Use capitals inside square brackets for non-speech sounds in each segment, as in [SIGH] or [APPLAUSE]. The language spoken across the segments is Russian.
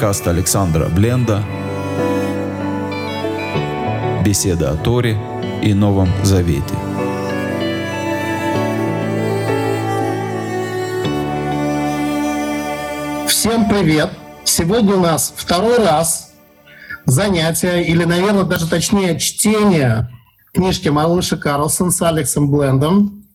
Подкаст Александра Бленда. Беседа о Торе и Новом Завете. Всем привет! Сегодня у нас второй раз занятие, или, наверное, даже точнее, чтение книжки Малыша Карлсон с Алексом Блендом.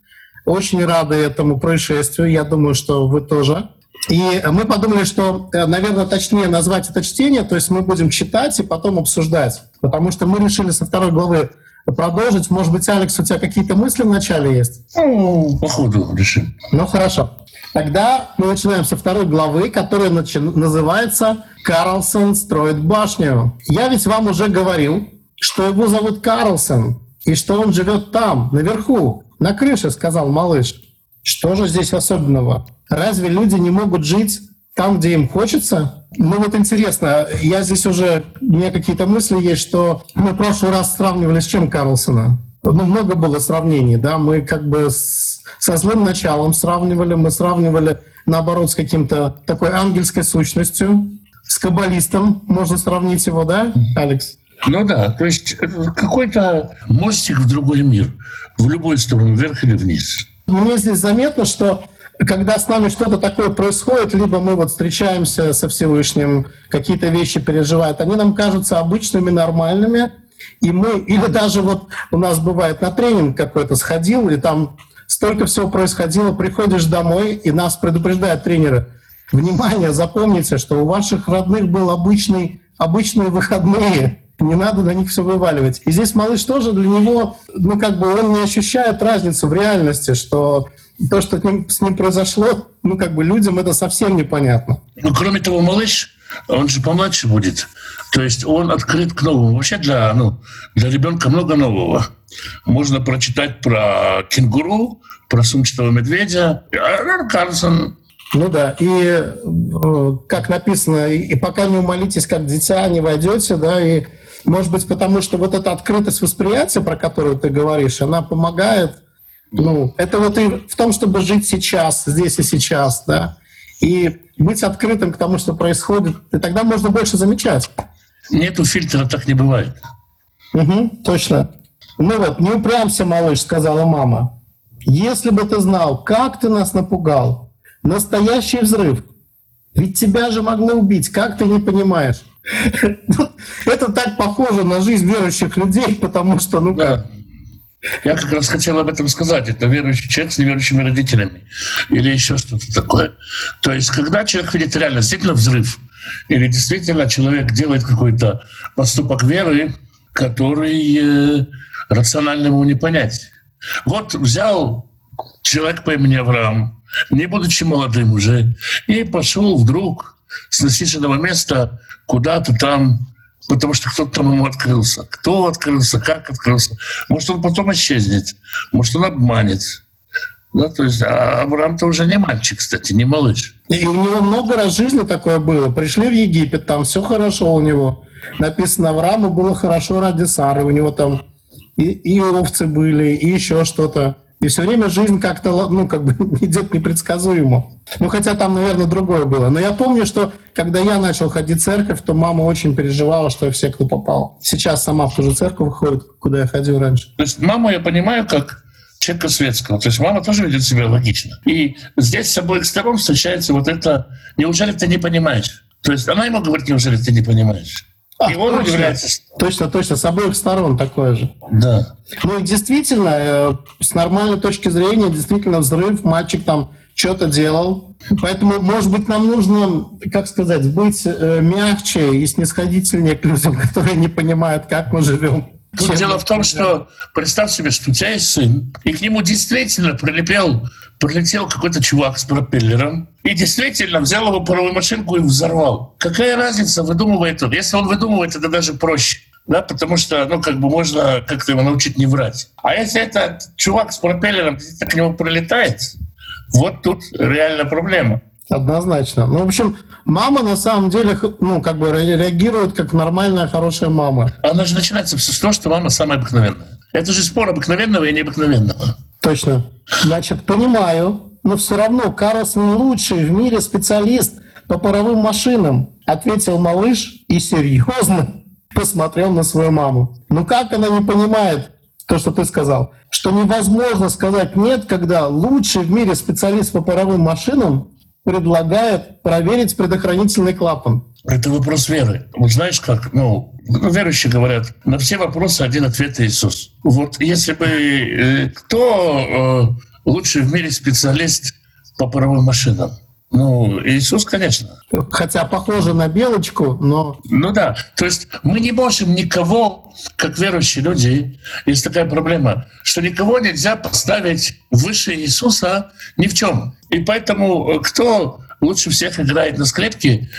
Очень рады этому происшествию. Я думаю, что вы тоже. И мы подумали, что, э, наверное, точнее назвать это чтение, то есть мы будем читать и потом обсуждать. Потому что мы решили со второй главы продолжить. Может быть, Алекс, у тебя какие-то мысли в начале есть? Ну, походу решим. Ну, хорошо. Тогда мы начинаем со второй главы, которая начи- называется «Карлсон строит башню». Я ведь вам уже говорил, что его зовут Карлсон, и что он живет там, наверху, на крыше, сказал малыш. Что же здесь особенного? Разве люди не могут жить там, где им хочется? Ну вот интересно, я здесь уже, у меня какие-то мысли есть, что мы в прошлый раз сравнивали с чем Карлсона? Ну, много было сравнений, да, мы как бы с, со злым началом сравнивали, мы сравнивали, наоборот, с каким-то такой ангельской сущностью, с каббалистом, можно сравнить его, да, Алекс? Ну да, то есть это какой-то мостик в другой мир, в любую сторону, вверх или вниз. Мне здесь заметно, что когда с нами что-то такое происходит, либо мы вот встречаемся со Всевышним, какие-то вещи переживают, они нам кажутся обычными, нормальными, и мы, или даже вот у нас бывает на тренинг какой-то сходил, и там столько всего происходило, приходишь домой, и нас предупреждают тренеры, внимание, запомните, что у ваших родных был обычный, обычные выходные, не надо на них все вываливать. И здесь малыш тоже для него, ну как бы он не ощущает разницу в реальности, что то, что с ним, произошло, ну как бы людям это совсем непонятно. Ну, кроме того, малыш, он же помладше будет. То есть он открыт к новому. Вообще для, ну, для ребенка много нового. Можно прочитать про кенгуру, про сумчатого медведя. А Карлсон Ну да, и э, как написано, и пока не умолитесь, как дитя, не войдете, да, и может быть потому, что вот эта открытость восприятия, про которую ты говоришь, она помогает, ну, это вот и в том, чтобы жить сейчас, здесь и сейчас, да, и быть открытым к тому, что происходит, и тогда можно больше замечать. Нету фильтра, так не бывает. Угу, точно. Ну вот, не упрямся, малыш, сказала мама. Если бы ты знал, как ты нас напугал. Настоящий взрыв. Ведь тебя же могло убить, как ты не понимаешь? [LAUGHS] Это так похоже на жизнь верующих людей, потому что, ну как. Я как раз хотел об этом сказать. Это верующий человек с неверующими родителями. Или еще что-то такое. То есть, когда человек видит реально действительно взрыв, или действительно человек делает какой-то поступок веры, который э, рационально ему не понять. Вот взял человек по имени Авраам, не будучи молодым уже, и пошел вдруг с насиженного места куда-то там, потому что кто-то там ему открылся. Кто открылся, как открылся. Может, он потом исчезнет, может, он обманет. Да, то есть а Авраам-то уже не мальчик, кстати, не малыш. И у него много раз в жизни такое было. Пришли в Египет, там все хорошо у него. Написано, Аврааму было хорошо ради Сары. У него там и, и овцы были, и еще что-то. И все время жизнь как-то, ну, как бы [LAUGHS] идет непредсказуемо. Ну, хотя там, наверное, другое было. Но я помню, что когда я начал ходить в церковь, то мама очень переживала, что я в секту попал. Сейчас сама в ту же церковь ходит, куда я ходил раньше. То есть маму я понимаю как человека светского. То есть мама тоже ведет себя логично. И здесь с обоих сторон встречается вот это «неужели ты не понимаешь?» То есть она ему говорит «неужели ты не понимаешь?» А, И он точно. удивляется. что- Точно, точно, с обоих сторон такое же. Да. Ну и действительно, э, с нормальной точки зрения, действительно взрыв, мальчик там что-то делал. Поэтому, может быть, нам нужно, как сказать, быть э, мягче и снисходительнее к людям, [LAUGHS] которые не понимают, как мы живем. Тут дело в том, что представь себе, что у тебя есть сын, и к нему действительно прилепел, прилетел какой-то чувак с пропеллером, и действительно взял его паровую машинку и взорвал. Какая разница, выдумывает он? Если он выдумывает, это даже проще. Да, потому что, ну, как бы можно как-то его научить не врать. А если этот чувак с пропеллером к нему прилетает, вот тут реальная проблема. Однозначно. Ну, в общем, мама на самом деле, ну, как бы ре- реагирует как нормальная, хорошая мама. Она же начинается все с того, что мама самая обыкновенная. Это же спор обыкновенного и необыкновенного. Точно. Значит, понимаю, но все равно Карлсон лучший в мире специалист по паровым машинам, ответил малыш и серьезно [LAUGHS] посмотрел на свою маму. Ну как она не понимает то, что ты сказал? Что невозможно сказать «нет», когда лучший в мире специалист по паровым машинам предлагает проверить предохранительный клапан. Это вопрос веры. Вот знаешь как, ну, верующие говорят, на все вопросы один ответ Иисус. Вот если бы э, кто э, лучший в мире специалист по паровым машинам? Ну, Иисус, конечно. Хотя похоже на белочку, но... Ну да, то есть мы не можем никого, как верующие люди, есть такая проблема, что никого нельзя поставить выше Иисуса ни в чем. И поэтому э, кто лучше всех играет на скрипке,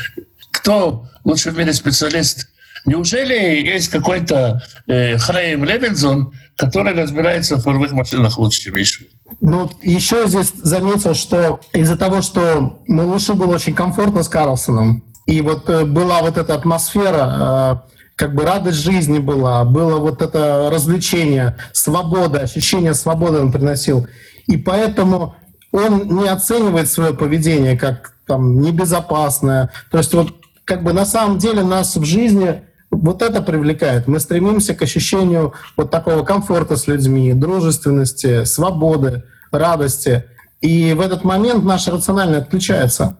кто лучше в мире специалист Неужели есть какой-то э, Храим Левинзон, который разбирается в паровых машинах лучше, чем Ишу? Ну, еще здесь заметил, что из-за того, что малышу было очень комфортно с Карлсоном, и вот э, была вот эта атмосфера, э, как бы радость жизни была, было вот это развлечение, свобода, ощущение свободы он приносил. И поэтому он не оценивает свое поведение как там небезопасное. То есть вот как бы на самом деле нас в жизни вот это привлекает. Мы стремимся к ощущению вот такого комфорта с людьми, дружественности, свободы, радости. И в этот момент наш рационально отключается.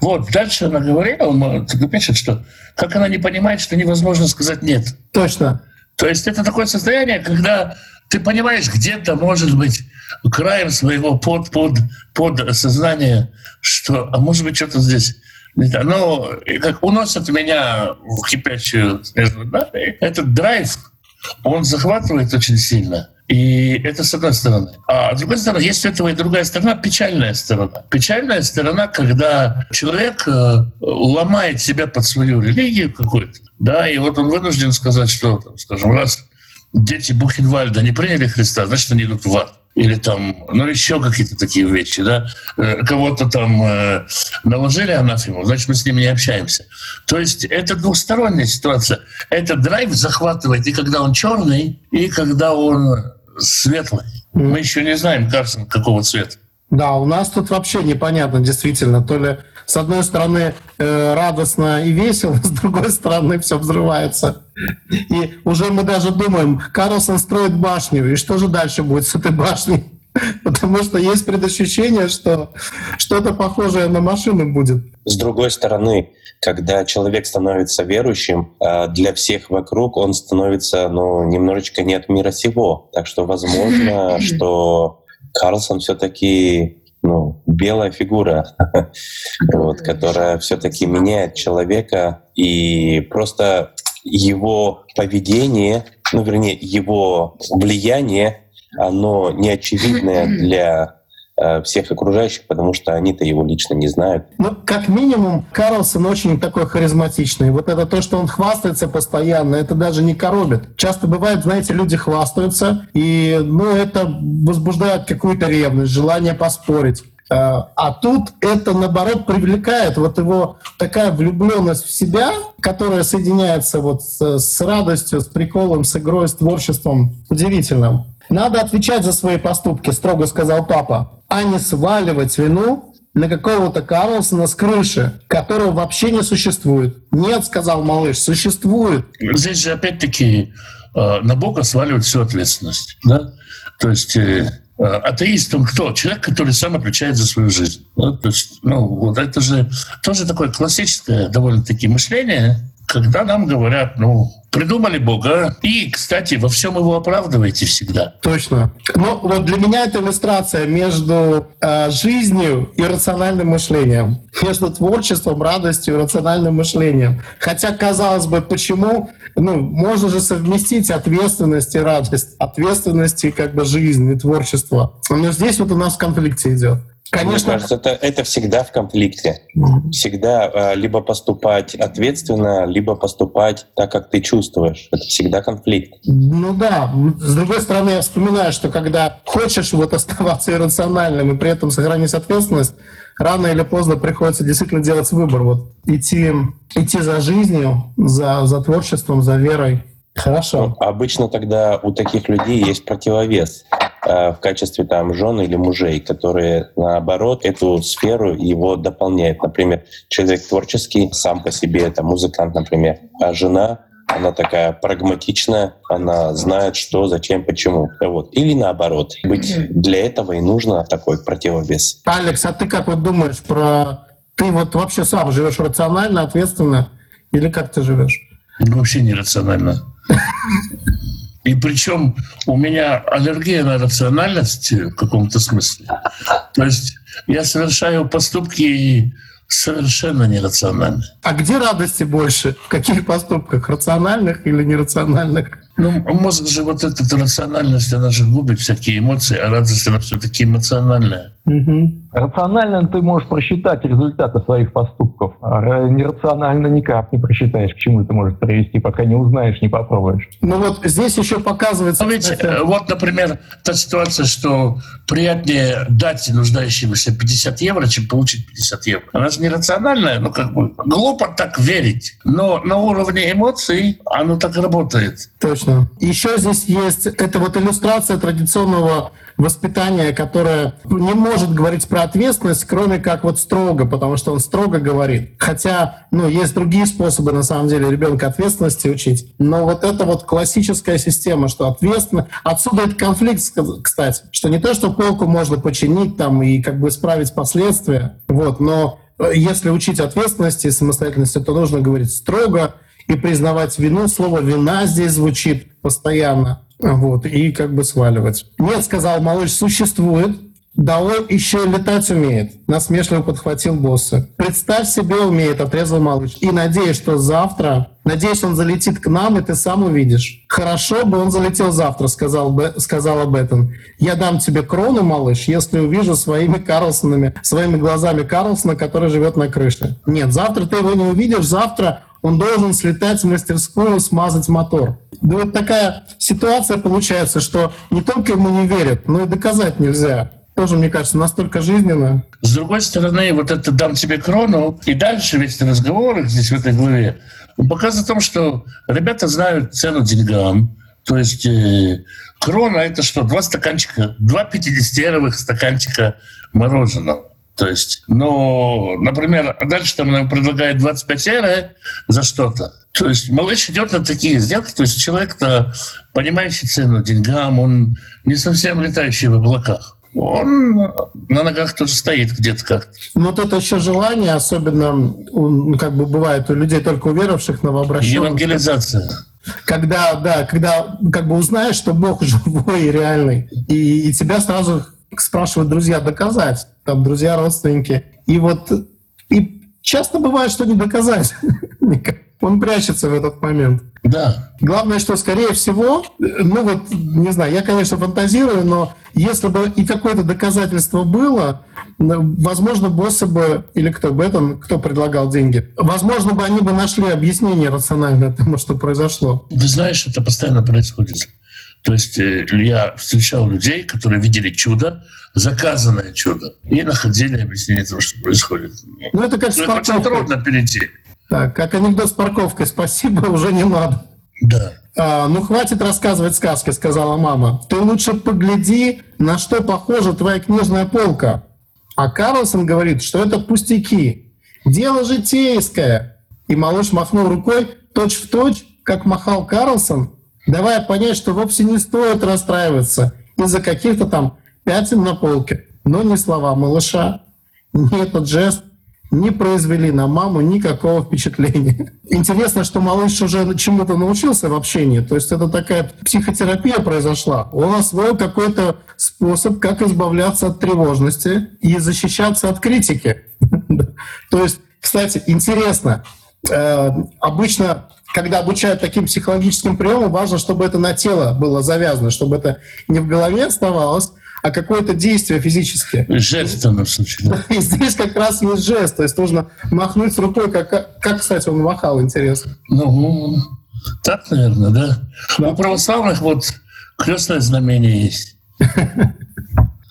Вот, дальше она говорила, пишет, что как она не понимает, что невозможно сказать «нет». Точно. То есть это такое состояние, когда ты понимаешь, где-то, может быть, краем своего под, под, под сознания, что, а может быть, что-то здесь ну, как уносят меня в кипящую да? Этот драйв, он захватывает очень сильно. И это с одной стороны. А с другой стороны, есть у этого и другая сторона, печальная сторона. Печальная сторона, когда человек э, ломает себя под свою религию какую-то, да, и вот он вынужден сказать, что, скажем, раз дети Бухенвальда не приняли Христа, значит, они идут в ад или там, ну, еще какие-то такие вещи, да, э, кого-то там э, наложили анафему, значит, мы с ними не общаемся. То есть это двухсторонняя ситуация. Это драйв захватывает и когда он черный, и когда он светлый. Мы еще не знаем, Карсон, какого цвета. Да, у нас тут вообще непонятно, действительно, то ли с одной стороны э, радостно и весело, [LAUGHS] с другой стороны все взрывается. И уже мы даже думаем, Карлсон строит башню, и что же дальше будет с этой башней? [LAUGHS] Потому что есть предощущение, что что-то похожее на машину будет. С другой стороны, когда человек становится верующим, э, для всех вокруг он становится ну, немножечко не от мира сего. Так что возможно, [LAUGHS] что Карлсон все-таки ну, белая фигура, [LAUGHS] вот, которая все-таки меняет человека и просто его поведение, ну, вернее, его влияние, оно неочевидное [CLEARS THROAT] для всех окружающих, потому что они-то его лично не знают. Ну, как минимум, Карлсон очень такой харизматичный. Вот это то, что он хвастается постоянно, это даже не коробит. Часто бывает, знаете, люди хвастаются, и ну, это возбуждает какую-то ревность, желание поспорить. Э, а тут это, наоборот, привлекает вот его такая влюбленность в себя, которая соединяется вот с, радостью, с приколом, с игрой, с творчеством. Удивительно. Надо отвечать за свои поступки, строго сказал папа а не сваливать вину на какого-то Карлсона с крыши, которого вообще не существует. Нет, сказал малыш, существует. Здесь же опять-таки э, на Бога сваливать всю ответственность. Да? То есть э, э, атеист он кто? Человек, который сам отвечает за свою жизнь. Да? То есть, ну, вот это же тоже такое классическое довольно-таки мышление, когда нам говорят, ну, придумали Бога, и, кстати, во всем его оправдываете всегда. Точно. Ну, вот для меня это иллюстрация между э, жизнью и рациональным мышлением, между творчеством, радостью и рациональным мышлением. Хотя, казалось бы, почему? Ну, можно же совместить ответственность и радость, ответственность и как бы жизнь и творчество. Но здесь вот у нас в конфликте идет. Конечно. Мне кажется, это, это всегда в конфликте. Всегда э, либо поступать ответственно, либо поступать так, как ты чувствуешь. Это всегда конфликт. Ну да. С другой стороны, я вспоминаю, что когда хочешь вот оставаться [LAUGHS] иррациональным и при этом сохранить ответственность, рано или поздно приходится действительно делать выбор. Вот идти, идти за жизнью, за, за творчеством, за верой. Хорошо. Ну, обычно тогда у таких людей есть противовес. э, в качестве там жен или мужей, которые наоборот эту сферу его дополняют. Например, человек творческий сам по себе, это музыкант, например, а жена она такая прагматичная, она знает, что, зачем, почему. Вот. Или наоборот. Быть для этого и нужно такой противовес. Алекс, а ты как вот думаешь про... Ты вот вообще сам живешь рационально, ответственно? Или как ты живешь? Вообще нерационально. И причем у меня аллергия на рациональность в каком-то смысле. То есть я совершаю поступки совершенно нерациональные. А где радости больше? В каких поступках? Рациональных или нерациональных? Ну, мозг же вот эта рациональность, она же губит всякие эмоции, а радость, она все-таки эмоциональная. Угу. Рационально ты можешь просчитать результаты своих поступков, а нерационально никак не просчитаешь, к чему это может привести, пока не узнаешь, не попробуешь. Ну вот здесь еще показывается... Но ведь, э, вот, например, та ситуация, что приятнее дать нуждающемуся 50 евро, чем получить 50 евро. Она же нерациональная, ну как бы глупо так верить. Но на уровне эмоций оно так работает. Точно. Еще здесь есть, это вот иллюстрация традиционного воспитания, которое не может говорить про ответственность, кроме как вот строго, потому что он строго говорит. Хотя, ну, есть другие способы, на самом деле, ребенка ответственности учить. Но вот это вот классическая система, что ответственно... Отсюда этот конфликт, кстати, что не то, что полку можно починить там и как бы исправить последствия, вот, но э, если учить ответственности и самостоятельности, то нужно говорить строго и признавать вину. Слово «вина» здесь звучит постоянно. Вот, и как бы сваливать. Нет, сказал малыш, существует. Да он еще летать умеет. Насмешливо подхватил босса. Представь себе, умеет, отрезал малыш. И надеюсь, что завтра, надеюсь, он залетит к нам, и ты сам увидишь. Хорошо бы он залетел завтра, сказал, Б, сказала Беттон. Я дам тебе крону, малыш, если увижу своими Карлсонами, своими глазами Карлсона, который живет на крыше. Нет, завтра ты его не увидишь, завтра он должен слетать в мастерскую, смазать мотор. Да вот такая ситуация получается, что не только ему не верят, но и доказать нельзя. Тоже, мне кажется, настолько жизненно. С другой стороны, вот это «дам тебе крону» и дальше весь разговор здесь в этой главе, он показывает о том, что ребята знают цену деньгам. То есть э, крона — это что? Два стаканчика, два 50-евровых стаканчика мороженого. То есть, ну, например, дальше там нам предлагают 25 евро за что-то. То есть малыш идет на такие сделки, то есть человек-то, понимающий цену деньгам, он не совсем летающий в облаках. Он на ногах тоже стоит где-то как. Ну, вот это еще желание, особенно, ну, как бы бывает у людей только уверовавших, новообращенных. Евангелизация. Когда, да, когда как бы узнаешь, что Бог [LAUGHS] живой и реальный, и, и тебя сразу спрашивают друзья доказать, там друзья, родственники. И вот и часто бывает, что не доказать. [LAUGHS] Он прячется в этот момент. Да. Главное, что, скорее всего, ну вот, не знаю, я, конечно, фантазирую, но если бы и какое-то доказательство было, возможно, боссы бы, или кто бы это, кто предлагал деньги, возможно бы они бы нашли объяснение рациональное тому, что произошло. Ты знаешь, это постоянно происходит. То есть э, я встречал людей, которые видели чудо, заказанное чудо, и находили объяснение того, что происходит. Ну, это как с ну, очень трудно перейти. Так, как анекдот с парковкой. Спасибо, [LAUGHS] уже не надо. Да. А, ну, хватит рассказывать сказки, сказала мама. Ты лучше погляди, на что похожа твоя книжная полка. А Карлсон говорит, что это пустяки. Дело житейское. И малыш махнул рукой точь в точь, как махал Карлсон, давая понять, что вовсе не стоит расстраиваться из-за каких-то там пятен на полке. Но ни слова малыша, ни этот жест не произвели на маму никакого впечатления. Интересно, что малыш уже чему-то научился в общении. То есть это такая психотерапия произошла. Он освоил какой-то способ, как избавляться от тревожности и защищаться от критики. [LAUGHS] То есть, кстати, интересно, э, обычно когда обучают таким психологическим приемам, важно, чтобы это на тело было завязано, чтобы это не в голове оставалось, а какое-то действие физическое. Жест в данном случае. И здесь как раз есть жест, то есть нужно махнуть рукой, как, как кстати, он махал, интересно. Ну, так, наверное, да. да. У православных вот крестное знамение есть. [LAUGHS]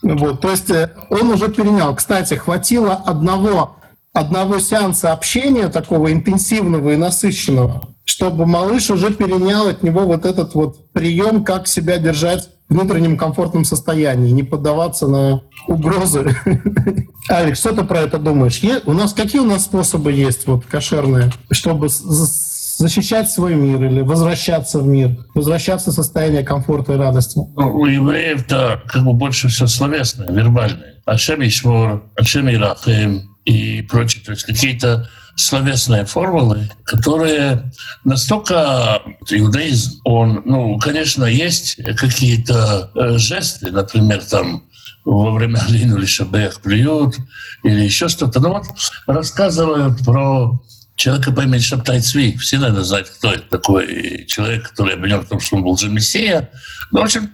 Вот, то есть э, он уже перенял. Кстати, хватило одного, одного сеанса общения, такого интенсивного и насыщенного, чтобы малыш уже перенял от него вот этот вот прием, как себя держать в внутреннем комфортном состоянии, не поддаваться на угрозы. [LAUGHS] Алекс, что ты про это думаешь? У нас какие у нас способы есть вот кошерные, чтобы защищать свой мир или возвращаться в мир, возвращаться в состояние комфорта и радости? Ну, у евреев-то как бы больше все словесное, вербальное. Ашем Ишмор, Ашем Ирахем и прочее. То есть какие-то словесные формулы, которые настолько иудаизм, он, ну, конечно, есть какие-то э, жесты, например, там во время Алину или Шабех плюют или еще что-то. Ну вот рассказывают про человека по имени Шаптай Цви. Все, наверное, знают, кто это такой человек, который обвинен в том, что он был же мессия. Ну, в общем...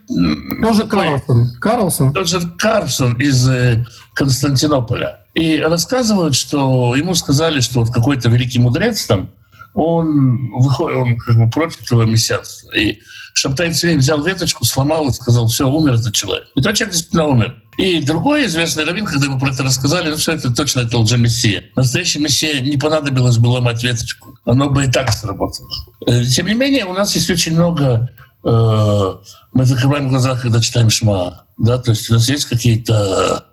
Тоже Карлсон. Карлсон. Тоже Карлсон из э, Константинополя. И рассказывают, что ему сказали, что вот какой-то великий мудрец там, он выходит, он как бы против этого мессианства. И Шаптай Цви взял веточку, сломал и сказал, все, умер этот человек. И тот человек действительно умер. И другой известный раввин, когда ему про это рассказали, ну все это точно это лже-мессия. Настоящий мессия не понадобилось бы ломать веточку. Оно бы и так сработало. Э, тем не менее, у нас есть очень много... Э, мы закрываем глаза, когда читаем Шма. Да? То есть у нас есть какие-то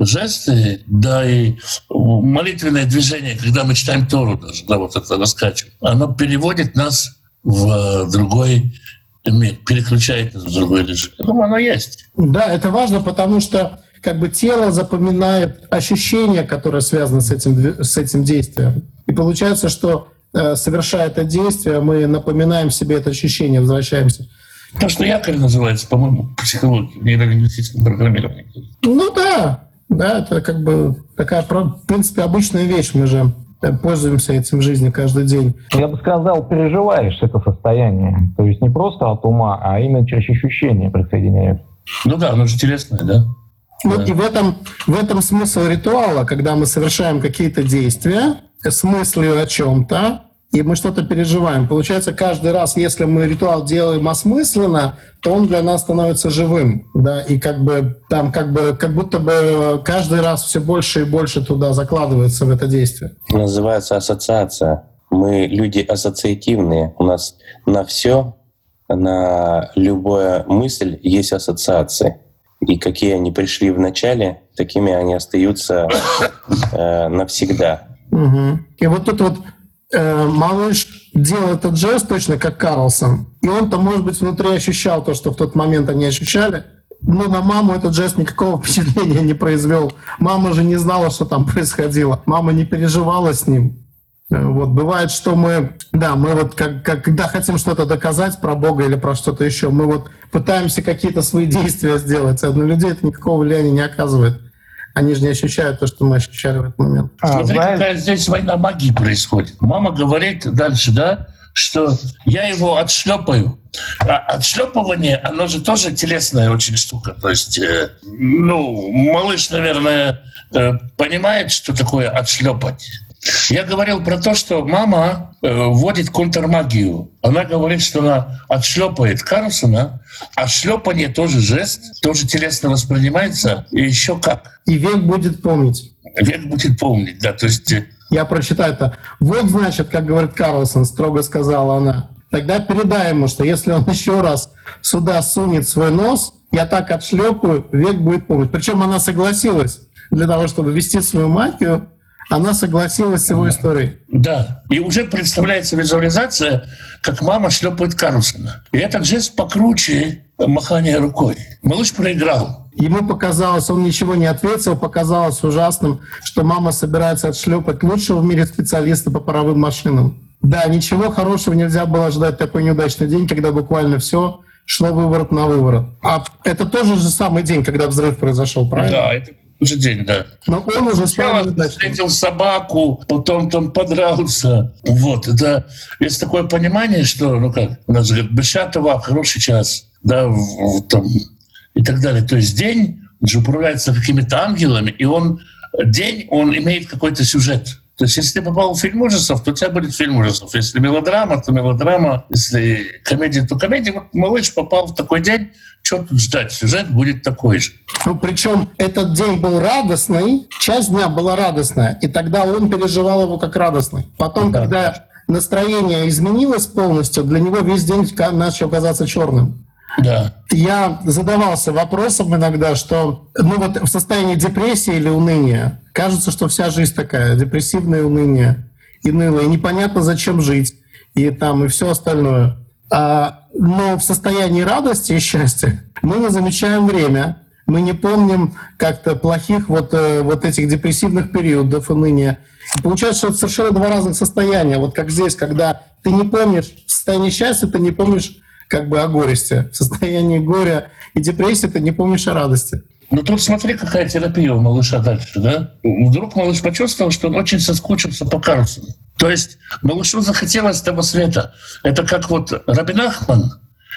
жесты, да и молитвенное движение, когда мы читаем Тору даже, да, вот это раскачиваем, оно переводит нас в другой переключает в другой режим. Я думаю, оно есть. Да, это важно, потому что как бы тело запоминает ощущения, которые связаны с этим, с этим действием. И получается, что э, совершая это действие, мы напоминаем себе это ощущение, возвращаемся. То, что якорь называется, по-моему, психология, нейролингвистическом программировании. Ну да, да, это как бы такая, в принципе, обычная вещь. Мы же пользуемся этим в жизни каждый день. Я бы сказал, переживаешь это состояние. То есть не просто от ума, а именно через ощущения присоединяешь. Ну да, оно же телесное, да? Вот да. и в этом, в этом смысл ритуала, когда мы совершаем какие-то действия с мыслью о чем-то, и мы что-то переживаем. Получается, каждый раз, если мы ритуал делаем осмысленно, то он для нас становится живым, да, и как бы там как бы как будто бы каждый раз все больше и больше туда закладывается в это действие. Называется ассоциация. Мы люди ассоциативные. У нас на все, на любая мысль есть ассоциации. И какие они пришли в начале, такими они остаются э, навсегда. Угу. И вот тут вот малыш делал этот жест точно как Карлсон. И он-то, может быть, внутри ощущал то, что в тот момент они ощущали. Но на маму этот жест никакого [LAUGHS] впечатления не произвел. Мама же не знала, что там происходило. Мама не переживала с ним. Э, вот бывает, что мы, да, мы вот как, как, когда хотим что-то доказать про Бога или про что-то еще, мы вот пытаемся какие-то свои действия сделать, а на людей это никакого влияния не оказывает они же не ощущают то, что мы ощущали в этот момент. А, Смотри, знаешь... какая здесь война магии происходит. Мама говорит дальше, да, что я его отшлепаю. А отшлепывание, оно же тоже телесная очень штука. То есть, э, ну, малыш, наверное, э, понимает, что такое отшлепать. Я говорил про то, что мама э, вводит контрмагию. Она говорит, что она отшлепает Карлсона, а шлепание тоже жест, тоже телесно воспринимается, и еще как. И век будет помнить. Век будет помнить, да. То есть... Э, Я прочитаю это. Вот, значит, как говорит Карлсон, строго сказала она. Тогда передай ему, что если он еще раз сюда сунет свой нос, я так отшлепаю, век будет помнить. Причем она согласилась для того, чтобы вести свою магию она согласилась с его историей. Да. И уже представляется визуализация, как мама шлепает Карлсона. И этот жест покруче махания рукой. Малыш проиграл. Ему показалось, он ничего не ответил, показалось ужасным, что мама собирается отшлепать лучшего в мире специалиста по паровым машинам. Да, ничего хорошего нельзя было ждать такой неудачный день, когда буквально все шло выворот на выворот. А это тоже же самый день, когда взрыв произошел, правильно? Да, это же день, да. Но он уже Сначала встретил собаку, потом там подрался. Вот, это есть такое понимание, что, ну как, у нас говорят, Бешатова, хороший час, да, в, там, и так далее. То есть день же управляется какими-то ангелами, и он, день, он имеет какой-то сюжет. То есть, если ты попал в фильм ужасов, то у тебя будет фильм ужасов. Если мелодрама, то мелодрама. Если комедия, то комедия. Вот малыш попал в такой день, что тут ждать? Сюжет будет такой же. Ну, причем этот день был радостный, часть дня была радостная, и тогда он переживал его как радостный. Потом, да. когда настроение изменилось полностью, для него весь день начал казаться черным. Да. Я задавался вопросом иногда, что ну вот в состоянии депрессии или уныния кажется, что вся жизнь такая, депрессивное уныние и ныло, и непонятно, зачем жить, и там, и все остальное. А, но в состоянии радости и счастья мы не замечаем время, мы не помним как-то плохих вот, э, вот этих депрессивных периодов уныния. И получается, что это совершенно два разных состояния. Вот как здесь, когда ты не помнишь в состоянии счастья, ты не помнишь как бы о горести. В [LAUGHS] состоянии горя и депрессии ты не помнишь о радости. Ну тут смотри, какая терапия у малыша дальше, да? Вдруг малыш почувствовал, что он очень соскучился по Карлсону. То есть малышу захотелось того света. Это как вот Рабин Ахман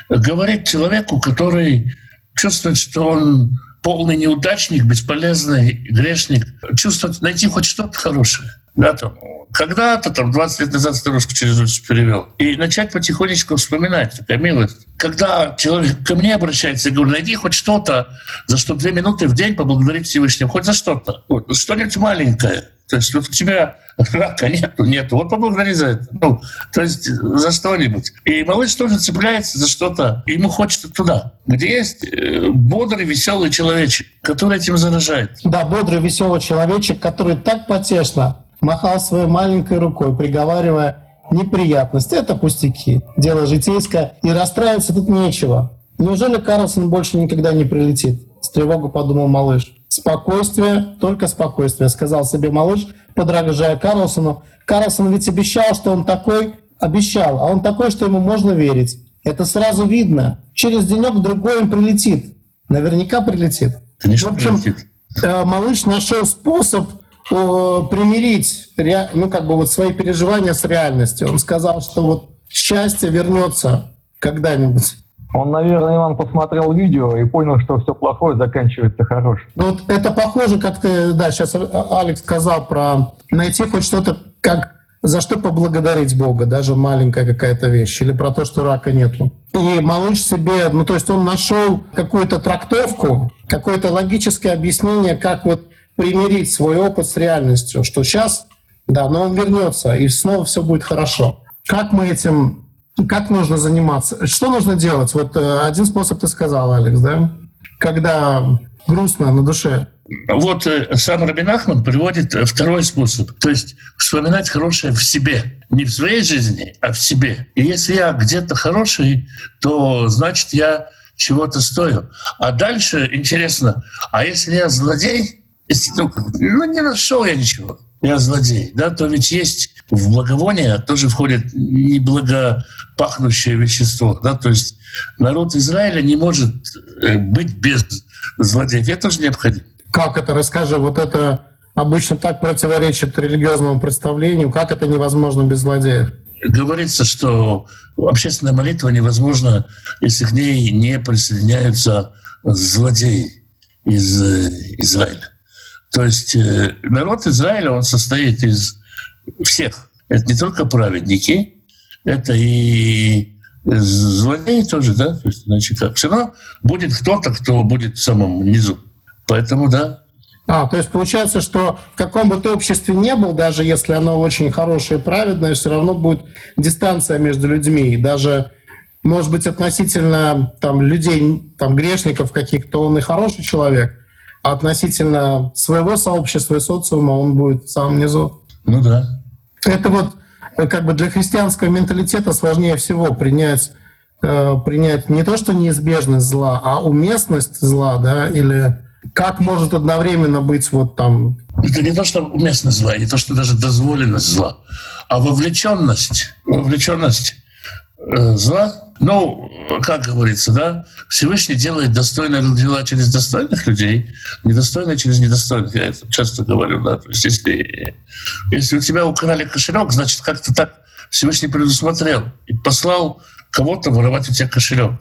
говорит человеку, который чувствует, что он полный неудачник, бесполезный грешник, чувствовать, найти хоть что-то хорошее. Да, там, когда-то, там, 20 лет назад старушку через улицу перевел. И начать потихонечку вспоминать, такая милость. Когда человек ко мне обращается, я говорю, найди хоть что-то, за что две минуты в день поблагодарить Всевышнего, хоть за что-то. Вот, что-нибудь маленькое. То есть вот у тебя [LAUGHS] рака нету, нету. Вот поблагодари за это. Ну, то есть за что-нибудь. И малыш тоже цепляется за что-то. Ему хочется туда, где есть э, бодрый, веселый человечек, который этим заражает. Да, бодрый, веселый человечек, который так потешно махал своей маленькой рукой, приговаривая неприятности. Это пустяки, дело житейское. И расстраиваться тут нечего. Неужели Карлсон больше никогда не прилетит? С тревогой подумал малыш. Спокойствие, только спокойствие, сказал себе малыш, подражая Карлсону. Карлсон ведь обещал, что он такой, обещал, а он такой, что ему можно верить. Это сразу видно. Через денек-другой он прилетит. Наверняка прилетит. Конечно, В общем, прилетит. э, малыш нашел способ примирить ре- ну, как бы вот свои переживания с реальностью. Он сказал, что вот счастье вернется когда-нибудь. Он, наверное, Иван посмотрел видео и понял, что все плохое заканчивается хорошим. Ну, Вот это похоже, как ты, да, сейчас Алекс сказал про найти хоть что-то, как за что поблагодарить Бога, даже маленькая какая-то вещь, или про то, что рака нету. И малыш себе, ну то есть он нашел какую-то трактовку, какое-то логическое объяснение, как вот примирить свой опыт с реальностью, что сейчас, да, но он вернется, и снова все будет хорошо. Как мы этим, как нужно заниматься? Что нужно делать? Вот э, один способ ты сказал, Алекс, да? Когда грустно на душе, Вот э, сам Рабин Ахман приводит э, второй способ. То есть вспоминать хорошее в себе. Не в своей жизни, а в себе. И если я где-то хороший, то значит я чего-то стою. А дальше интересно, а если я злодей, если, ну, ну, не нашел я ничего, я злодей, да, то ведь есть в благовоние тоже входит неблагопахнущее вещество, да, то есть народ Израиля не может э, быть без злодеев. Это тоже необходимо. Как это? Расскажи, вот это обычно так противоречит религиозному представлению. Как это невозможно без злодеев? Говорится, что общественная молитва невозможна, если к ней не присоединяются злодеи из э, Израиля. То есть э, народ Израиля, он состоит из всех. Это не только праведники, это и злодеи тоже, да? То есть, значит, как? Все равно будет кто-то, кто будет в самом низу. Поэтому, да, А, то есть получается, что в каком бы ты обществе не был, даже если оно очень хорошее и праведное, все равно будет дистанция между людьми. И даже, может быть, относительно там, людей, там, грешников каких-то, он и хороший человек, относительно своего сообщества и социума он будет в самом низу. ну да. Это вот э, как бы для христианского менталитета сложнее всего принять, э, принять не то, что неизбежность зла, а уместность зла, да, или как может одновременно быть вот там... Это не то, что уместно зла, не то, что даже дозволенность зла, а вовлеченность, вовлеченность зла. Ну, как говорится, да, Всевышний делает достойные дела через достойных людей, недостойные через недостойных. Я это часто говорю, да. То есть если, если у тебя украли кошелек, значит, как-то так Всевышний предусмотрел и послал кого-то воровать у тебя кошелек.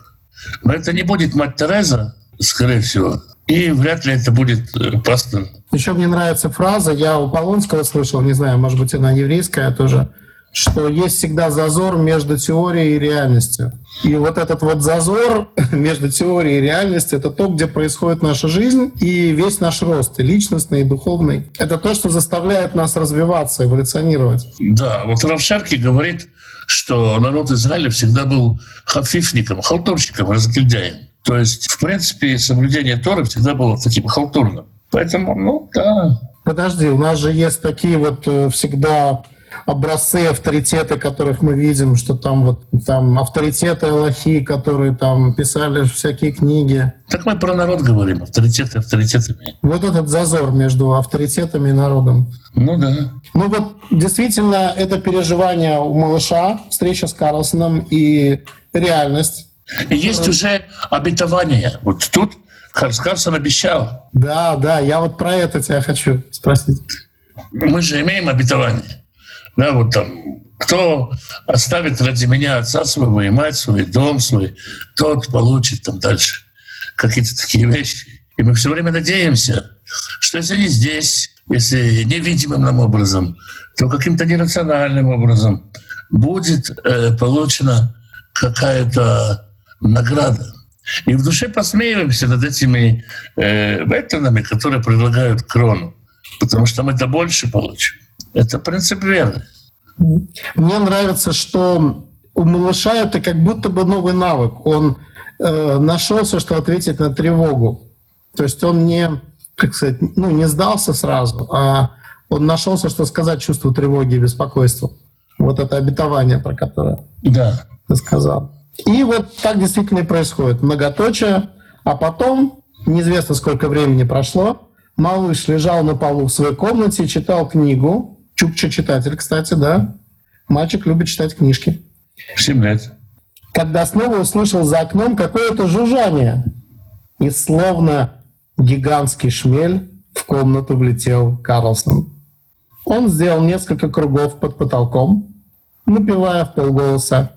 Но это не будет мать Тереза, скорее всего, и вряд ли это будет э, пастор Еще мне нравится фраза, я у Полонского слышал, не знаю, может быть, она еврейская тоже, что есть всегда зазор между теорией и реальностью. И вот этот вот зазор [LAUGHS] между теорией и реальностью — это то, где происходит наша жизнь и весь наш рост, и личностный, и духовный. Это то, что заставляет нас развиваться, эволюционировать. Да, вот Равшарки говорит, что народ Израиля всегда был хафифником, халтурщиком, разгильдяем. То есть, в принципе, соблюдение Торы всегда было таким халтурным. Поэтому, ну, да. Подожди, у нас же есть такие вот э, всегда образцы, авторитеты, которых мы видим, что там вот там авторитеты Аллахи, которые там писали всякие книги. Так мы про народ говорим, авторитеты авторитетами. Вот этот зазор между авторитетами и народом. Ну да. Ну вот действительно это переживание у малыша, встреча с Карлсоном и реальность. И есть уже обетование. Вот тут Харс Карлсон обещал. Да, да, я вот про это тебя хочу спросить. Мы же имеем обетование. Да, вот там, кто оставит ради меня отца своего и мать свой, дом свой, тот получит там дальше какие-то такие вещи. И мы все время надеемся, что если не здесь, если невидимым нам образом, то каким-то нерациональным образом будет э, получена какая-то награда. И в душе посмеиваемся над этими э, ветернами, которые предлагают крону, потому что мы это больше получим. Это принцип веры. Мне нравится, что у малыша это как будто бы новый навык. Он э, нашелся, что ответить на тревогу. То есть он не, как сказать, ну, не сдался сразу, а он нашелся, что сказать чувству тревоги и беспокойства. Вот это обетование, про которое да. ты сказал. И вот так действительно и происходит. Многоточие, а потом, неизвестно сколько времени прошло, малыш лежал на полу в своей комнате читал книгу, Чукча читатель, кстати, да. Мальчик любит читать книжки. Семь лет. Когда снова услышал за окном какое-то жужжание, и словно гигантский шмель в комнату влетел Карлсон. Он сделал несколько кругов под потолком, напевая в полголоса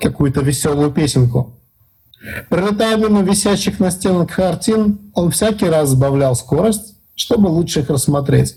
какую-то веселую песенку. Пролетая мимо висящих на стенах картин, он всякий раз сбавлял скорость, чтобы лучше их рассмотреть.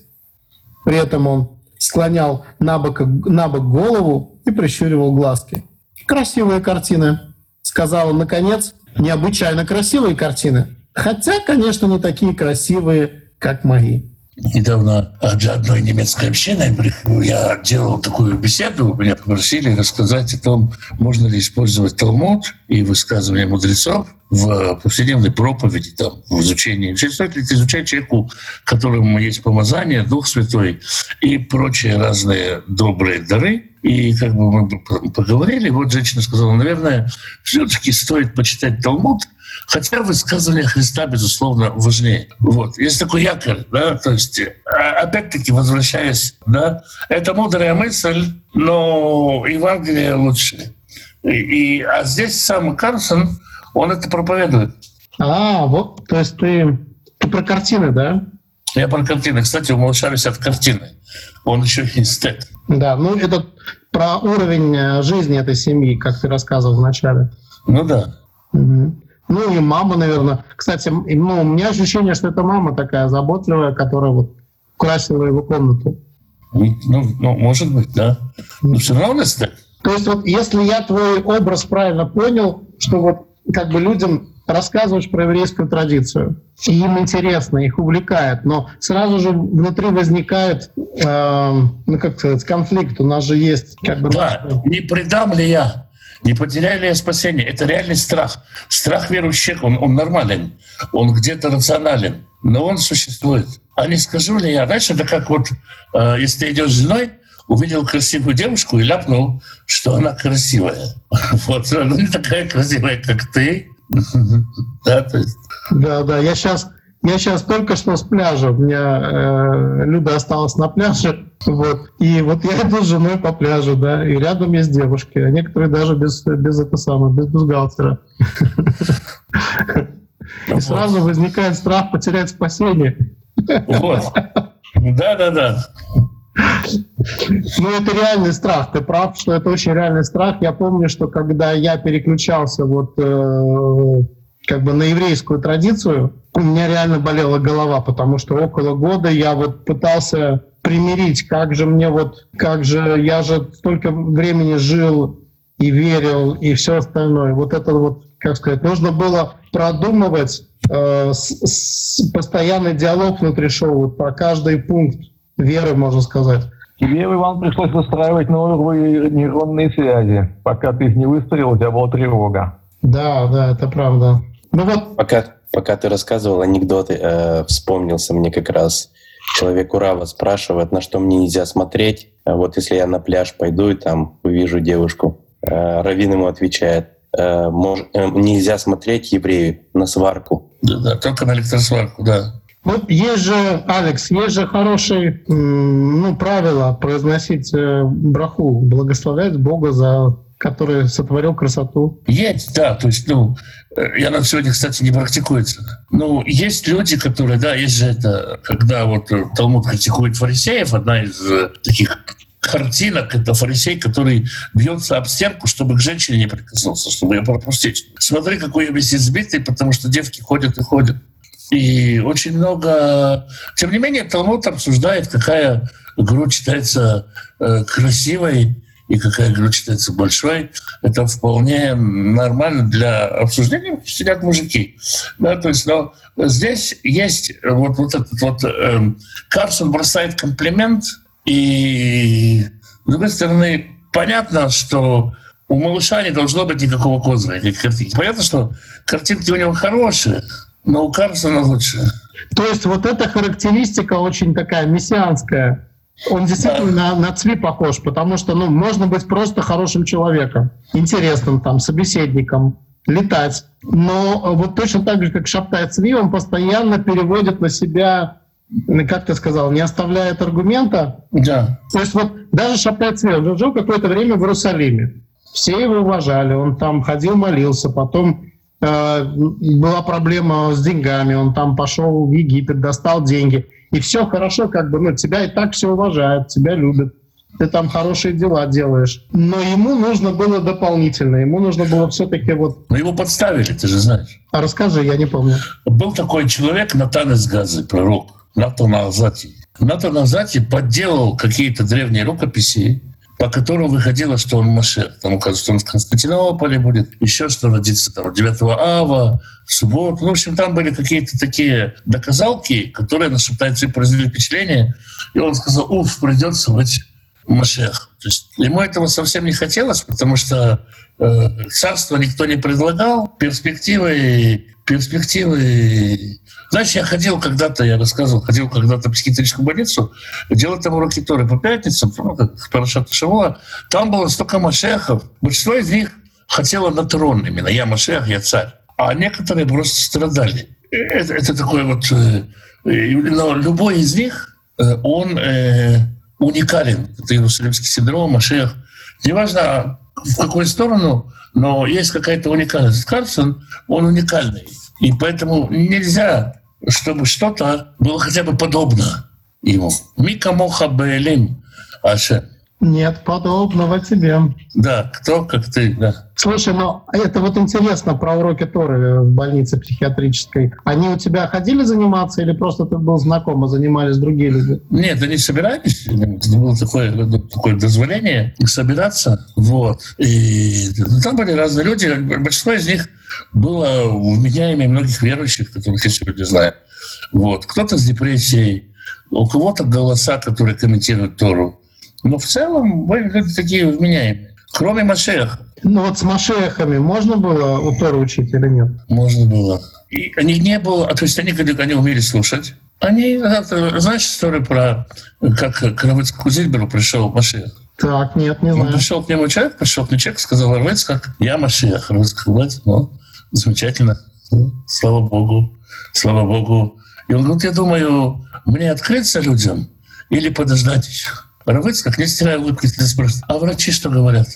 При этом он склонял на бок, на бок голову и прищуривал глазки. «Красивые картины», — сказала наконец. «Необычайно красивые картины. Хотя, конечно, не такие красивые, как мои». Недавно для одной немецкой общины я делал такую беседу, меня попросили рассказать о том, можно ли использовать Талмуд и высказывания мудрецов в повседневной проповеди, там, в изучении. Стоит ли изучать человеку, которому есть помазание, Дух Святой и прочие разные добрые дары. И как бы мы поговорили, вот женщина сказала, наверное, все-таки стоит почитать Талмуд, Хотя высказывания Христа, безусловно, важнее. Вот. Есть такой якорь, да, то есть, а, опять-таки, возвращаясь, да, это мудрая мысль, но Евангелие лучше. И, и, а здесь сам Карлсон, он это проповедует. А, вот, то есть ты, ты про картины, да? Я про картины. Кстати, умолчались от картины. Он еще эстет. Да, ну это про уровень э, жизни этой семьи, как ты рассказывал вначале. Ну да. Угу. Ну и мама, наверное. Кстати, ну, у меня ощущение, что это мама такая заботливая, которая вот красила его комнату. Ну, ну может быть, да. Но все равно так. То есть вот если я твой образ правильно понял, что вот как бы людям рассказываешь про еврейскую традицию, и им интересно, их увлекает, но сразу же внутри возникает, э, ну как сказать, конфликт. У нас же есть как бы... Да, не предам ли я? Не потеряли я спасение. Это реальный страх. Страх верующих, он, он нормален, он где-то рационален, но он существует. А не скажу ли я, раньше это как вот, э, если ты идешь с женой, увидел красивую девушку и ляпнул, что она красивая. [LAUGHS] Вот, она не такая красивая, как ты. [LAUGHS] Да, то есть... да, да. Я сейчас я сейчас только что с пляжа. У меня э, Люда осталась на пляже. Вот. И вот я иду с женой по пляжу, да, и рядом есть девушки, а некоторые даже без, без это самое, без бюстгальтера. [LAUGHS] И сразу возникает страх потерять спасение. Вот. Да-да-да. Ну, это реальный страх. Ты прав, что это очень реальный страх. Я помню, что когда я переключался вот э, как бы на еврейскую традицию, у меня реально болела голова, потому что около года я вот пытался примирить, как же мне вот, как же, я же столько времени жил и верил, и все остальное. Вот это вот, как сказать, нужно было продумывать э, с, с, постоянный диалог внутри шоу про каждый пункт веры, можно сказать. Тебе, Иван, пришлось выстраивать новые нейронные связи. Пока ты их не выстроил, у тебя была тревога. Да, да, это правда. Ну вот, Пока, пока ты рассказывал анекдоты, э, вспомнился мне как раз человек Урава спрашивает, на что мне нельзя смотреть. А Вот если я на пляж пойду и там увижу девушку, Э, Равин ему отвечает, э, мож- э, нельзя смотреть еврею на сварку. Да, да, только на электросварку, да. Вот есть же, Алекс, есть же хорошие ну, правила произносить э, браху, благословлять Бога за который сотворил красоту. Есть, да, то есть, ну, э, и она сегодня, кстати, не практикуется. Ну, есть люди, которые, да, есть же это, когда вот э, Талмуд критикует фарисеев, одна из таких картинок, это фарисей, который бьется об стенку, чтобы к женщине не прикоснулся, чтобы ее пропустить. Смотри, какой я весь избитый, потому что девки ходят и ходят. И очень много... Тем не менее, Талмуд обсуждает, какая грудь считается э, красивой, и какая грудь считается большой, это вполне нормально для обсуждения, сидят мужики. Да, то есть, но здесь есть вот, вот этот вот... эм, Карсон бросает комплимент, и, с другой стороны, понятно, что у малыша не должно быть никакого козыря, никаких картинки. Понятно, что картинки у него хорошие, но у Карсона лучше. То есть вот эта характеристика очень такая мессианская. Он действительно на, на Цви похож, потому что ну, можно быть просто хорошим человеком, интересным там, собеседником, летать. Но вот точно так же, как Шаптай Цви, он постоянно переводит на себя, как ты сказал, не оставляет аргумента. Да. То есть вот даже Шаптай Цви, он жил какое-то время в Иерусалиме. Все его уважали, он там ходил, молился, потом э, была проблема с деньгами, он там пошел в Египет, достал деньги. И все хорошо, как бы, ну, тебя и так все уважают, тебя любят. Ты там хорошие дела делаешь. Но ему нужно было дополнительно. Ему нужно было все-таки вот... Но его подставили, ты же знаешь. А расскажи, я не помню. Был такой человек, Натан из Газы, пророк, Натан Азати. Натан Азати подделал какие-то древние рукописи, по которым выходило, что он Машех. Там что он в Константинополе будет, еще что родится там 9 ава, в субботу. Ну, в общем, там были какие-то такие доказалки, которые на Шептайце произвели впечатление. И он сказал, уф, придется быть Машех. То есть ему этого совсем не хотелось, потому что э, царство никто не предлагал, перспективы, перспективы. Знаешь, я ходил когда-то, я рассказывал, ходил когда-то в психиатрическую больницу, делал там уроки Торы по пятницам, ну, как Парашат Шавуа. Там было столько машехов. Большинство из них хотело на трон именно. Я машех, я царь. А некоторые просто страдали. Это, это такой вот... э, но любой из них, э, он э, уникален. Это Иерусалимский синдром, Машех. Неважно, в какую сторону, но есть какая-то уникальность. Карлсон, он уникальный. И поэтому нельзя, чтобы что-то было хотя бы подобно ему. Мика моха беэлим Ашем. Нет, подобного тебе. Да, кто как ты, да. Слушай, ну это вот интересно про уроки Торы в больнице психиатрической. Они у тебя ходили заниматься или просто ты был знаком, а занимались другие люди? Нет, они собирались, было такое, такое дозволение собираться, вот. И ну, там были разные люди, большинство из них было вменяемыми многих верующих, которых я сегодня знаю. Вот. Кто-то с депрессией, у кого-то голоса, которые комментируют Тору. Но в целом были люди такие вменяемые. Кроме Машеха. Ну вот с Машехами можно было у Торы учить или нет? Можно было. И они не было, а то есть они, когда они умели слушать, они, это, знаешь историю про как к Равыцку Зильберу пришел Машех? Так, нет, не Он знаю. пришел к нему человек, пришел к нему человек, сказал Равыцкак, я Машех. Равыцкак говорит, ну, замечательно, ну, слава Богу, слава Богу. И он говорит, я думаю, мне открыться людям или подождать еще? Равыцкак, не стирая улыбки, спрашивает, а врачи что говорят?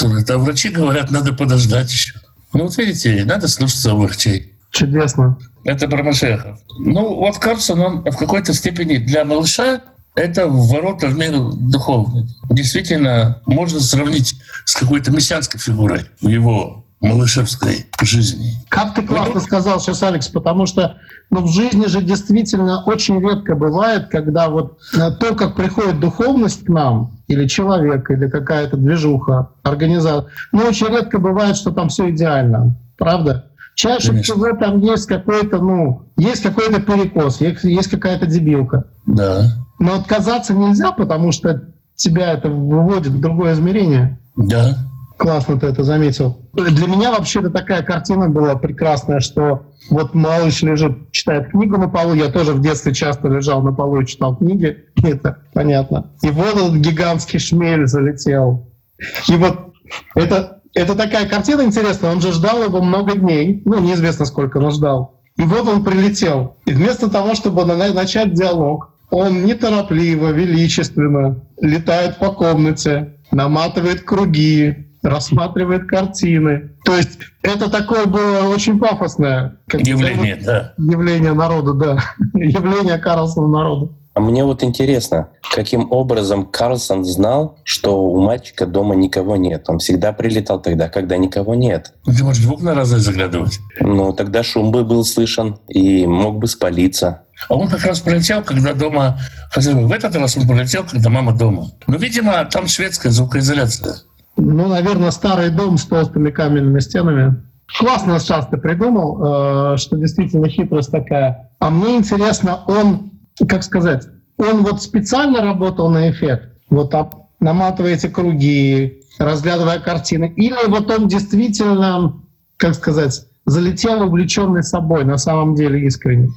Говорит, а врачи говорят, надо подождать еще. Ну вот видите, надо слушаться врачей. Чудесно. Это про Машеха. Ну, вот Карсон, он в какой-то степени для малыша это ворота в мир духовный. Действительно, можно сравнить с какой-то мессианской фигурой в его малышевской жизни. Как ты классно сказал сейчас, Алекс, потому что ну, в жизни же действительно очень редко бывает, когда вот э, то, как приходит духовность к нам, или человек, или какая-то движуха, организация, ну, очень редко бывает, что там все идеально. Правда? Чаще Конечно. всего там есть какой-то, ну, есть какой-то перекос, есть, есть какая-то дебилка. Да. Но отказаться нельзя, потому что тебя это выводит в другое измерение. Да. Классно ты это заметил. Для меня вообще это такая картина была прекрасная, что вот малыш лежит, читает книгу на полу. Я тоже в детстве часто лежал на полу и читал книги. [LAUGHS] Это понятно. И вот этот гигантский шмель залетел. И вот это, это такая картина интересная. Он же ждал его много дней. Ну, неизвестно, сколько он ждал. И вот он прилетел. И вместо того, чтобы начать диалог, он неторопливо, величественно летает по комнате, наматывает круги, рассматривает картины. То есть это такое было очень пафосное как явление, да. Явление народа, да. [LAUGHS] явление Карлсона народа. А мне вот интересно, каким образом Карлсон знал, что у мальчика дома никого нет? Он всегда прилетал тогда, когда никого нет. Ты можешь в окна разные заглядывать. Ну, тогда шум бы был слышен и мог бы спалиться. А он как раз прилетел, когда дома... В этот раз он прилетел, когда мама дома. Ну, видимо, там шведская звукоизоляция. Ну, наверное, старый дом с толстыми каменными стенами. Классно сейчас ты придумал, э, что действительно хитрость такая. А мне интересно, он, как сказать, он вот специально работал на эффект, вот наматывая эти круги, разглядывая картины, или вот он действительно, как сказать, залетел увлеченный собой, на самом деле искренне.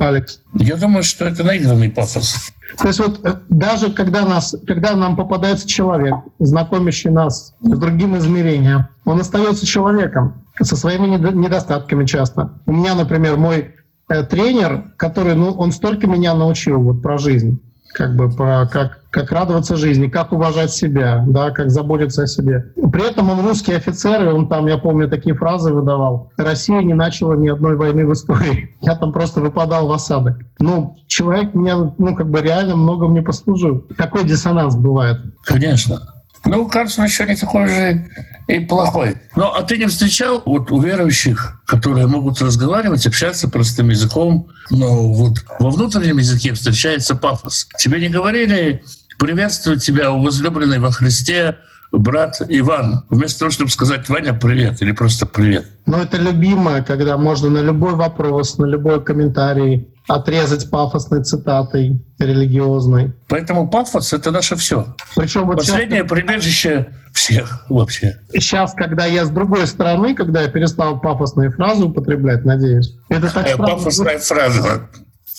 Алекс? Я думаю, что это наигранный пафос. То есть вот э, даже когда, нас, когда нам попадается человек, знакомящий нас с другим измерением, он остается человеком со своими недостатками часто. У меня, например, мой э, тренер, который, ну, он столько меня научил вот про жизнь как бы по, как, как радоваться жизни, как уважать себя, да, как заботиться о себе. При этом он русский офицер, и он там, я помню, такие фразы выдавал. Россия не начала ни одной войны в истории. [LAUGHS] Я там просто выпадал в осадок. Ну, человек мне, ну, как бы реально много мне послужил. Такой диссонанс бывает. Конечно. Ну, Карлсон еще не такой же и плохой. Но а ты не встречал вот у верующих, которые могут разговаривать, общаться простым языком, но вот во внутреннем языке встречается пафос. Тебе не говорили «приветствую тебя, возлюбленный во Христе, брат Иван», вместо того, чтобы сказать «Ваня, привет» или просто «привет». Ну, это любимое, когда можно на любой вопрос, на любой комментарий отрезать пафосной цитатой религиозной. Поэтому пафос — это наше все. Причем вот Последнее сейчас... прибежище всех вообще. Сейчас, когда я с другой стороны, когда я перестал пафосные фразы употреблять, надеюсь. Это так Пафосная фраза.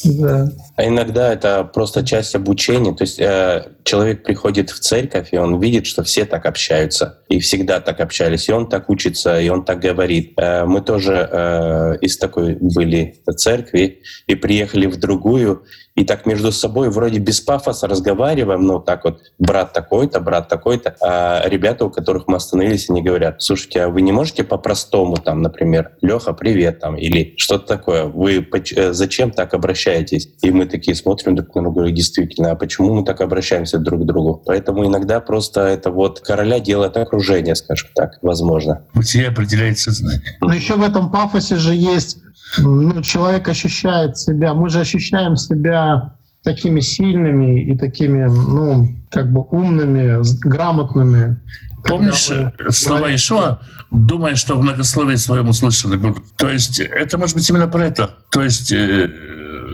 Да. А иногда это просто часть обучения. То есть э, человек приходит в церковь, и он видит, что все так общаются. И всегда так общались. И он так учится, и он так говорит. Э, мы тоже э, из такой были церкви и приехали в другую и так между собой вроде без пафоса разговариваем, ну так вот, брат такой-то, брат такой-то, а ребята, у которых мы остановились, они говорят, слушайте, а вы не можете по-простому, там, например, Леха, привет, там, или что-то такое, вы э, зачем так обращаетесь? И мы такие смотрим друг на друга, действительно, а почему мы так обращаемся друг к другу? Поэтому иногда просто это вот короля делает окружение, скажем так, возможно. Бытие определяет сознание. Но еще в этом пафосе же есть ну, человек ощущает себя, мы же ощущаем себя такими сильными и такими, ну, как бы умными, грамотными. Помнишь мы... Э, слова Ишуа, думая, что в многословии своем будут? То есть это может быть именно про это. То есть э,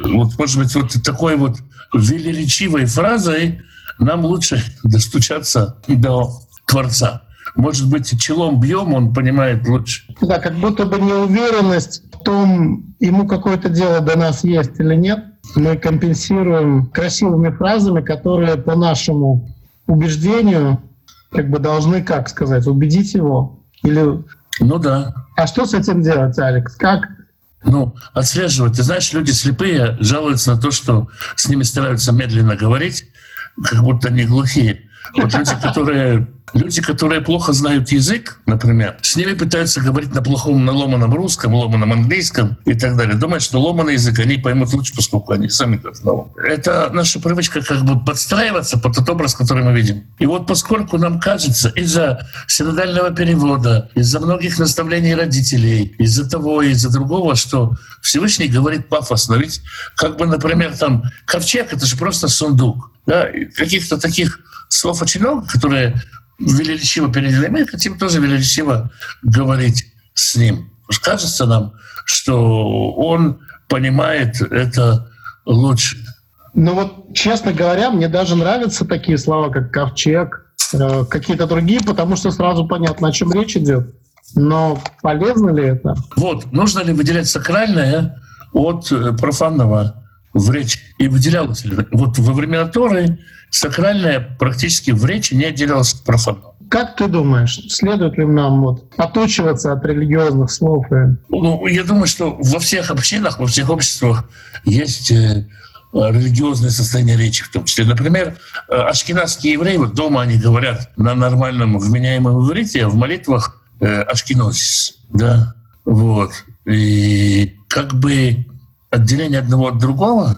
вот, может быть, вот такой вот велеречивой фразой нам лучше [LAUGHS] достучаться до Творца. Может быть, челом бьем, он понимает лучше. Да, как будто бы неуверенность том, ему какое-то дело до нас есть или нет, мы компенсируем красивыми фразами, которые по нашему убеждению как бы должны, как сказать, убедить его. Или... Ну да. А что с этим делать, Алекс? Как ну, отслеживать. Ты знаешь, люди слепые жалуются на то, что с ними стараются медленно говорить, как будто они глухие. Вот люди, которые Люди, которые плохо знают язык, например, с ними пытаются говорить на плохом, на ломаном русском, ломаном английском и так далее. Думают, что ломаный язык они поймут лучше, поскольку они сами как знают. Это наша привычка как бы подстраиваться под тот образ, который мы видим. И вот поскольку нам кажется из-за синодального перевода, из-за многих наставлений родителей, из-за того и из-за другого, что Всевышний говорит пафосно. Ведь как бы, например, там ковчег — это же просто сундук. Да? Каких-то таких слов много, которые величиво перед мы хотим тоже величиво говорить с ним. Кажется нам, что он понимает это лучше. Ну вот, честно говоря, мне даже нравятся такие слова, как ковчег, э, какие-то другие, потому что сразу понятно, о чем речь идет. Но полезно ли это? Вот, нужно ли выделять сакральное от э, профанного в речь? И выделялось? Вот во времена Торы сакральное практически в речи не отделялось от профанного. Как ты думаешь, следует ли нам вот отучиваться от религиозных слов? Ну, я думаю, что во всех общинах, во всех обществах есть э, религиозное состояние речи в том числе. Например, э, ашкенадские евреи, вот дома они говорят на нормальном вменяемом иврите, а в молитвах э, ашкенозис. Да, вот. И как бы отделение одного от другого,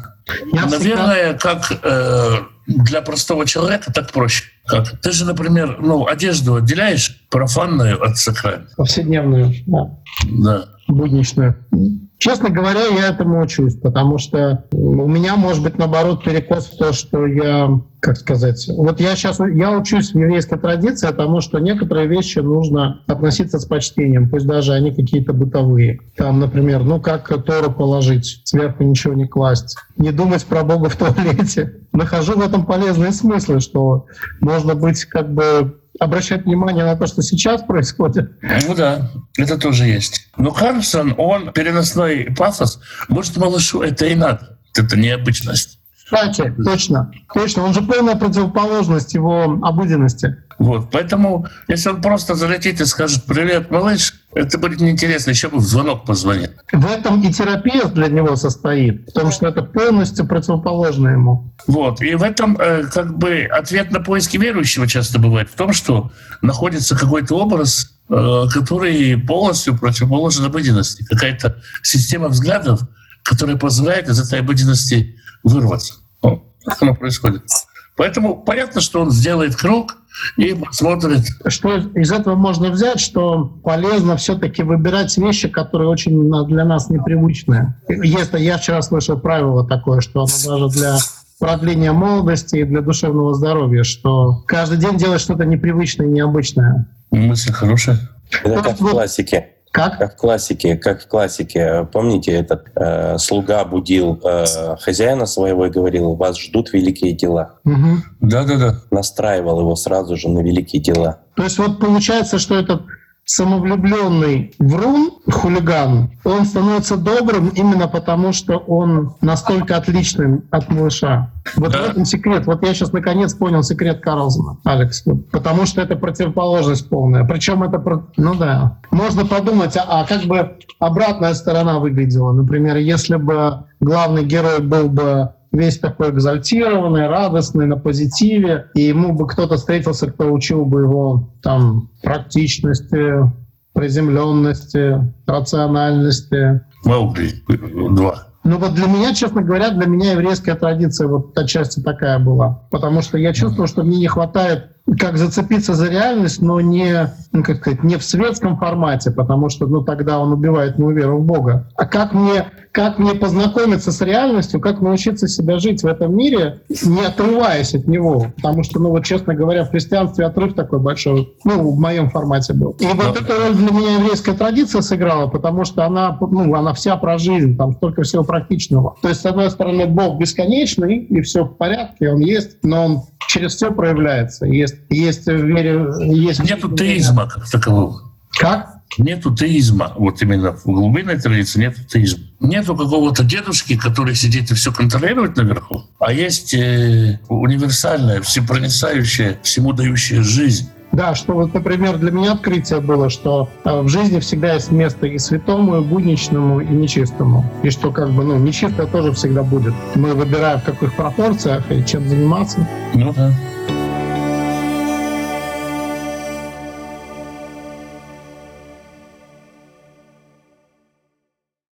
Я наверное, как э, для простого человека так проще. Как? Ты же, например, ну, одежду отделяешь профанную от сакральной. Повседневную, да, Да. Будничную. Честно говоря, я этому учусь, потому что у меня, может быть, наоборот, перекос в то, что я, как сказать, вот я сейчас, я учусь в еврейской традиции, потому что некоторые вещи нужно относиться с почтением, пусть даже они какие-то бытовые. Там, например, ну как Тору положить, сверху ничего не класть, не думать про Бога в туалете. Нахожу в этом полезные смыслы, что можно быть как бы обращать внимание на то, что сейчас происходит. Ну да, это тоже есть. Но Карлсон, он переносной пафос, может, малышу это и надо. Это необычность. Кстати, точно, точно. Он же полная противоположность его обыденности. Вот, поэтому, если он просто залетит и скажет «Привет, малыш», это будет неинтересно, еще бы в звонок позвонит. В этом и терапия для него состоит, потому что это полностью противоположно ему. Вот, и в этом э, как бы ответ на поиски верующего часто бывает в том, что находится какой-то образ, э, который полностью противоположен обыденности, какая-то система взглядов, которая позволяет из этой обыденности вырваться. Ну, так оно происходит. Поэтому понятно, что он сделает круг и посмотрит. Что из этого можно взять, что полезно все-таки выбирать вещи, которые очень для нас непривычные. Если я вчера слышал правило такое, что оно даже для продления молодости и для душевного здоровья, что каждый день делать что-то непривычное и необычное. Мысль хорошая. Это как в классике. Как? Как в классике, как в классике. Помните, этот э, слуга будил э, хозяина своего и говорил, вас ждут великие дела. Мгм. Да-да-да. Настраивал его сразу же на великие дела. То есть вот получается, что этот самовлюбленный врун, хулиган, он становится добрым именно потому, что он настолько отличным от малыша. Вот Да. в этом секрет. Вот я сейчас наконец понял секрет Карлсона, Алекс. Потому что это противоположность полная. Причем это... Ну да. Можно подумать, а, а как бы обратная сторона выглядела? Например, если бы главный герой был бы весь такой экзальтированный, радостный, на позитиве, и ему бы кто-то встретился, кто учил бы его там практичности, приземленности, рациональности. Маугли. Два. Ну вот для меня, честно говоря, для меня еврейская традиция вот отчасти такая была. Потому что я чувствую, что мне не хватает как зацепиться за реальность, но не, ну, как сказать, не в светском формате, потому что ну, тогда он убивает мою веру в Бога. А как мне, как мне познакомиться с реальностью, как научиться себя жить в этом мире, не отрываясь от него. Потому что, ну вот, честно говоря, в христианстве отрыв такой большой, ну, в моем формате был. И вот эта роль для меня еврейская традиция сыграла, потому что она, ну, она вся про жизнь, там столько всего практичного. То есть, с одной стороны, Бог бесконечный, и все в порядке, он есть, но он через все проявляется. Есть, есть в вере... Есть Нету теизма как такового. Как? Нету теизма. Вот именно в глубинной традиции нету теизма. Нету какого-то дедушки, который сидит и все контролирует наверху, а есть э, универсальная, всепроницающая, всему дающая жизнь. Да, что вот, например, для меня открытие было, что э, в жизни всегда есть место и святому, и будничному, и нечистому. И что как бы, ну, нечистое тоже всегда будет. Мы выбираем в каких пропорциях и чем заниматься. Ну да.